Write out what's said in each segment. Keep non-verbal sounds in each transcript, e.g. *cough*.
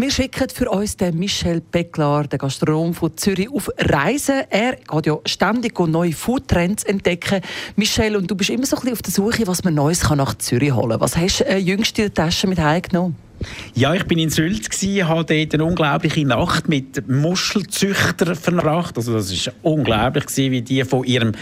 Wir schicken für uns den Michel Becklar, den Gastronom von Zürich, auf Reisen. Er geht ja ständig neue Foodtrends entdecken. Michel, und du bist immer so ein bisschen auf der Suche, was man Neues kann nach Zürich holen kann. Was hast du äh, jüngst in der Tasche mit heimgenommen? Ja, ich bin in Sylt gsi, habe dort eine unglaubliche Nacht mit Muschelzüchtern verbracht. Also das ist unglaublich gewesen, wie die von ihrem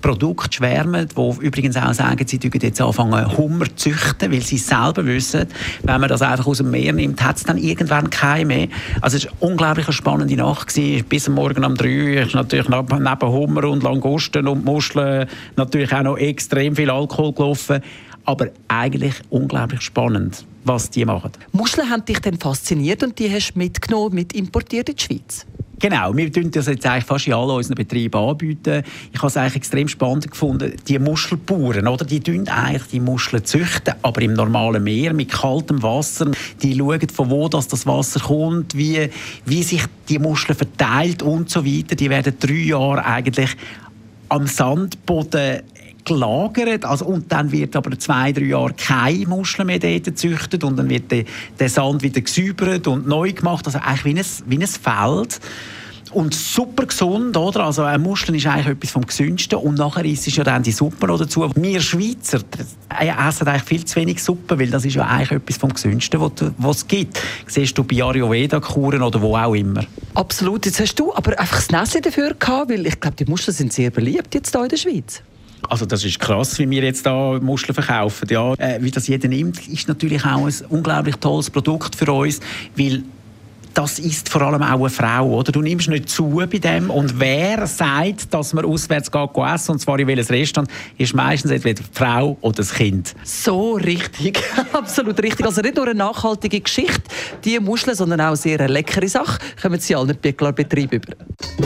Produkt schwärmen, wo übrigens auch sagen, sie dürfen jetzt anfangen Hummer zu züchten, weil sie selber wissen, wenn man das einfach aus dem Meer nimmt, hat es dann irgendwann keinen mehr. Also es war eine unglaublich spannende Nacht. Bis Morgen um drei ist natürlich neben Hummer und Langusten und Muscheln natürlich auch noch extrem viel Alkohol gelaufen, aber eigentlich unglaublich spannend was die machen. Muscheln haben dich dann fasziniert und die hast du mitgenommen, mit importiert in die Schweiz? Genau, wir bieten das jetzt eigentlich fast in allen unseren Betrieben anbieten. Ich habe es eigentlich extrem spannend gefunden, die Muschelbauern, oder? Die züchten eigentlich die Muscheln züchten, aber im normalen Meer mit kaltem Wasser. Die schauen, von wo das, das Wasser kommt, wie, wie sich die Muscheln verteilt und so weiter. Die werden drei Jahre eigentlich am Sandboden gelagert. Also, und dann wird aber zwei, drei Jahre keine Muscheln mehr dort gezüchtet und dann wird der, der Sand wieder gesäubert und neu gemacht. Also eigentlich wie ein, wie ein Feld und super gesund, oder? Also eine Muschel ist eigentlich etwas vom Gesündsten und nachher ist es ja dann die Suppe noch dazu. Wir Schweizer essen eigentlich viel zu wenig Suppe, weil das ist ja eigentlich etwas vom Gesündsten, was es gibt. Siehst du bei Ayurveda-Kuren oder wo auch immer. Absolut. Jetzt hast du aber einfach das Näschen dafür gehabt, weil ich glaube, die Muscheln sind sehr beliebt jetzt hier in der Schweiz. Also das ist krass, wie wir jetzt da Muscheln verkaufen. Ja, äh, wie das jeder nimmt, ist natürlich auch ein unglaublich tolles Produkt für uns, weil das ist vor allem auch eine Frau, oder? Du nimmst nicht zu bei dem und wer sagt, dass man auswärts geht essen, und zwar in welches Restaurant, ist meistens entweder die Frau oder das Kind. So richtig, *laughs* absolut richtig. Also nicht nur eine nachhaltige Geschichte, die Muscheln, sondern auch sehr eine leckere Sache, kommen sie allen Pickler-Betrieben über.